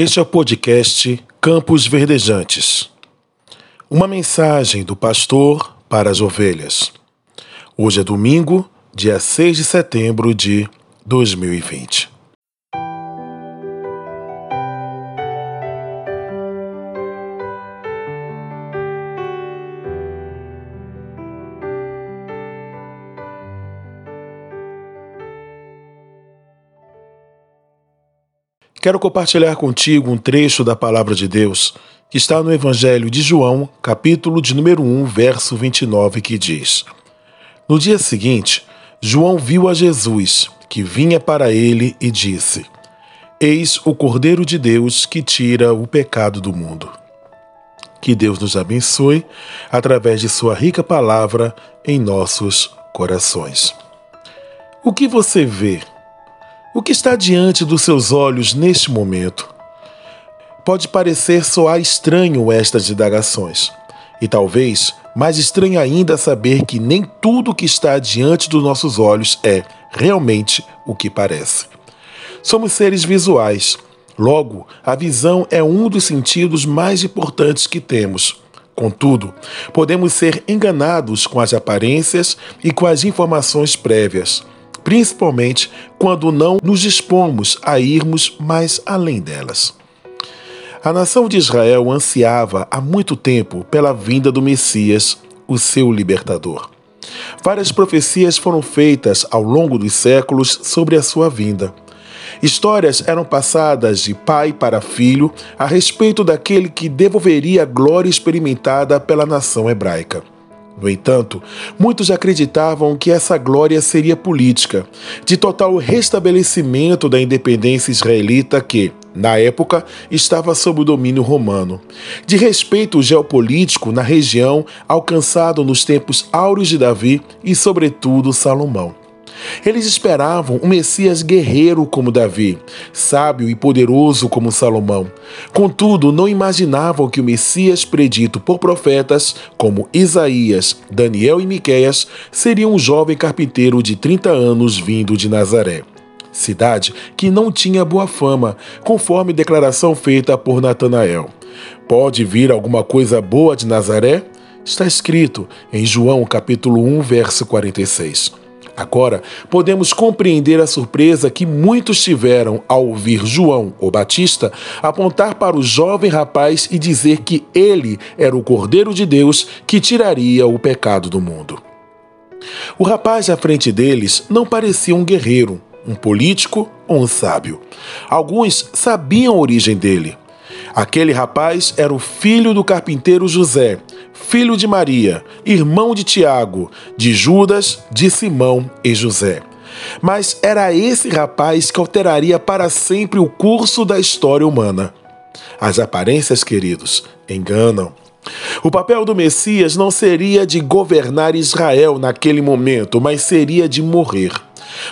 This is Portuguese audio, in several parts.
Este é o podcast Campos Verdejantes. Uma mensagem do pastor para as ovelhas. Hoje é domingo, dia 6 de setembro de 2020. Quero compartilhar contigo um trecho da palavra de Deus que está no Evangelho de João, capítulo de número 1, verso 29, que diz: No dia seguinte, João viu a Jesus, que vinha para ele, e disse: Eis o Cordeiro de Deus que tira o pecado do mundo. Que Deus nos abençoe através de Sua rica palavra em nossos corações. O que você vê? O que está diante dos seus olhos neste momento? Pode parecer soar estranho estas indagações, e talvez mais estranho ainda saber que nem tudo que está diante dos nossos olhos é realmente o que parece. Somos seres visuais, logo, a visão é um dos sentidos mais importantes que temos. Contudo, podemos ser enganados com as aparências e com as informações prévias principalmente quando não nos dispomos a irmos mais além delas. A nação de Israel ansiava há muito tempo pela vinda do Messias, o seu libertador. Várias profecias foram feitas ao longo dos séculos sobre a sua vinda. Histórias eram passadas de pai para filho a respeito daquele que devolveria a glória experimentada pela nação hebraica. No entanto, muitos acreditavam que essa glória seria política, de total restabelecimento da independência israelita que, na época, estava sob o domínio romano, de respeito geopolítico na região alcançado nos tempos áureos de Davi e, sobretudo, Salomão. Eles esperavam um Messias guerreiro como Davi, sábio e poderoso como Salomão. Contudo, não imaginavam que o Messias predito por profetas como Isaías, Daniel e Miqueias seria um jovem carpinteiro de 30 anos vindo de Nazaré. Cidade que não tinha boa fama, conforme declaração feita por Natanael. Pode vir alguma coisa boa de Nazaré? Está escrito em João capítulo 1, verso 46. Agora, podemos compreender a surpresa que muitos tiveram ao ouvir João, o Batista, apontar para o jovem rapaz e dizer que ele era o Cordeiro de Deus que tiraria o pecado do mundo. O rapaz à frente deles não parecia um guerreiro, um político ou um sábio. Alguns sabiam a origem dele. Aquele rapaz era o filho do carpinteiro José, filho de Maria, irmão de Tiago, de Judas, de Simão e José. Mas era esse rapaz que alteraria para sempre o curso da história humana. As aparências, queridos, enganam. O papel do Messias não seria de governar Israel naquele momento, mas seria de morrer.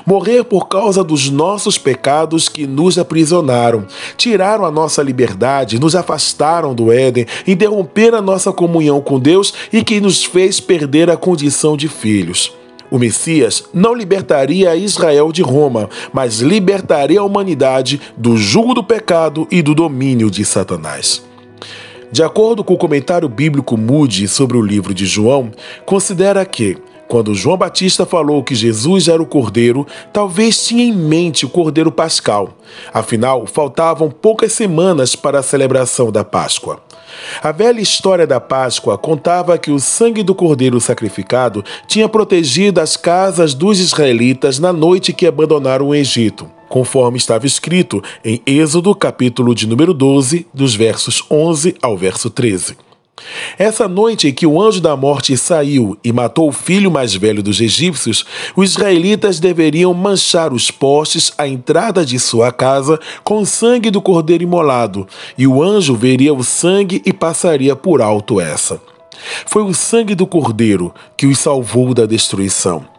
Morrer por causa dos nossos pecados que nos aprisionaram, tiraram a nossa liberdade, nos afastaram do Éden, interromperam a nossa comunhão com Deus e que nos fez perder a condição de filhos. O Messias não libertaria Israel de Roma, mas libertaria a humanidade do jugo do pecado e do domínio de Satanás. De acordo com o comentário bíblico Moody sobre o livro de João, considera que quando João Batista falou que Jesus era o Cordeiro, talvez tinha em mente o Cordeiro Pascal. Afinal, faltavam poucas semanas para a celebração da Páscoa. A velha história da Páscoa contava que o sangue do cordeiro sacrificado tinha protegido as casas dos israelitas na noite que abandonaram o Egito, conforme estava escrito em Êxodo, capítulo de número 12, dos versos 11 ao verso 13. Essa noite que o anjo da morte saiu e matou o filho mais velho dos egípcios, os israelitas deveriam manchar os postes à entrada de sua casa com o sangue do cordeiro imolado, e o anjo veria o sangue e passaria por alto essa. Foi o sangue do cordeiro que os salvou da destruição.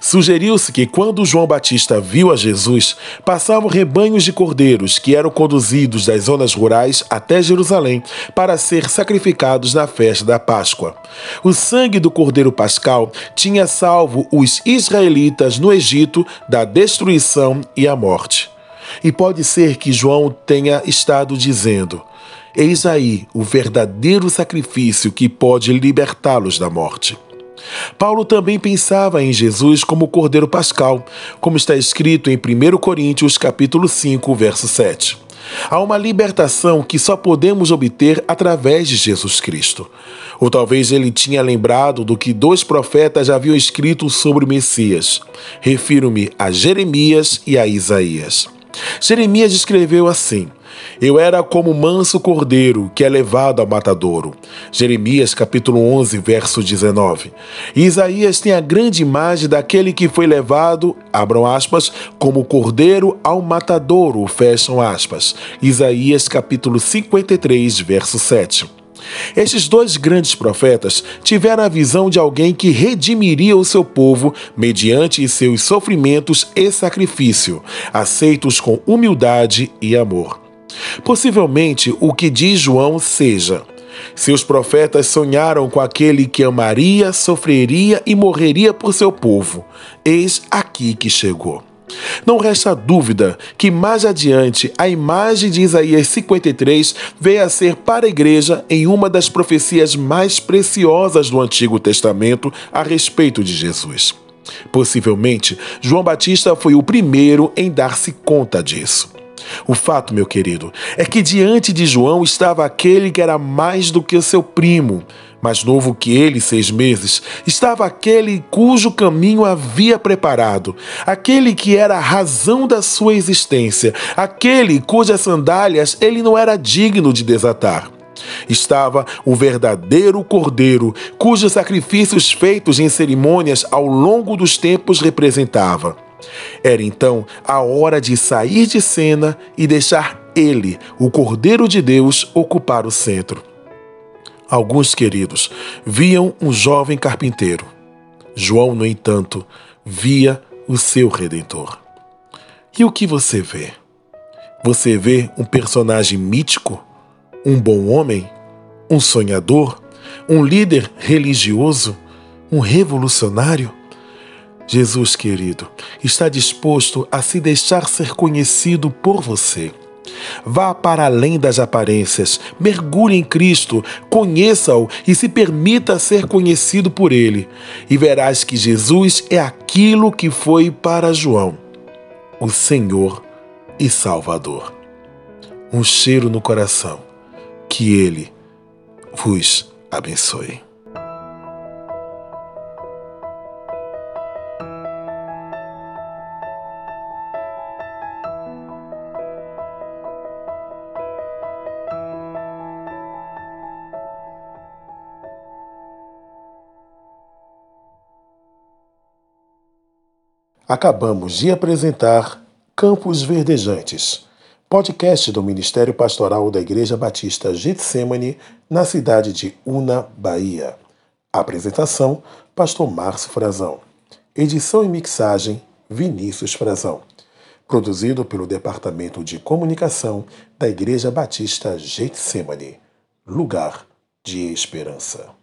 Sugeriu-se que quando João Batista viu a Jesus, passavam rebanhos de cordeiros que eram conduzidos das zonas rurais até Jerusalém para ser sacrificados na festa da Páscoa. O sangue do cordeiro pascal tinha salvo os israelitas no Egito da destruição e a morte. E pode ser que João tenha estado dizendo: Eis aí o verdadeiro sacrifício que pode libertá-los da morte. Paulo também pensava em Jesus como Cordeiro Pascal, como está escrito em 1 Coríntios capítulo 5, verso 7. Há uma libertação que só podemos obter através de Jesus Cristo. Ou talvez ele tinha lembrado do que dois profetas haviam escrito sobre o Messias. Refiro-me a Jeremias e a Isaías. Jeremias escreveu assim: eu era como manso cordeiro que é levado ao matadouro. Jeremias capítulo 11, verso 19. E Isaías tem a grande imagem daquele que foi levado, abram aspas, como cordeiro ao matadouro, fecham aspas. Isaías capítulo 53, verso 7. Estes dois grandes profetas tiveram a visão de alguém que redimiria o seu povo mediante seus sofrimentos e sacrifício, aceitos com humildade e amor. Possivelmente o que diz João seja: seus profetas sonharam com aquele que amaria, sofreria e morreria por seu povo. Eis aqui que chegou. Não resta dúvida que mais adiante a imagem de Isaías 53 veio a ser para a igreja em uma das profecias mais preciosas do Antigo Testamento a respeito de Jesus. Possivelmente, João Batista foi o primeiro em dar-se conta disso. O fato, meu querido, é que diante de João estava aquele que era mais do que seu primo, mais novo que ele, seis meses, estava aquele cujo caminho havia preparado, aquele que era a razão da sua existência, aquele cujas sandálias ele não era digno de desatar. Estava o verdadeiro cordeiro, cujos sacrifícios feitos em cerimônias ao longo dos tempos representava. Era então a hora de sair de cena e deixar ele, o Cordeiro de Deus, ocupar o centro. Alguns queridos viam um jovem carpinteiro. João, no entanto, via o seu redentor. E o que você vê? Você vê um personagem mítico? Um bom homem? Um sonhador? Um líder religioso? Um revolucionário? Jesus querido está disposto a se deixar ser conhecido por você. Vá para além das aparências, mergulhe em Cristo, conheça-o e se permita ser conhecido por ele, e verás que Jesus é aquilo que foi para João, o Senhor e Salvador. Um cheiro no coração, que ele vos abençoe. Acabamos de apresentar Campos Verdejantes, podcast do Ministério Pastoral da Igreja Batista Getsemane, na cidade de Una, Bahia. Apresentação: Pastor Márcio Frazão. Edição e mixagem: Vinícius Frazão. Produzido pelo Departamento de Comunicação da Igreja Batista Getsemane. Lugar de Esperança.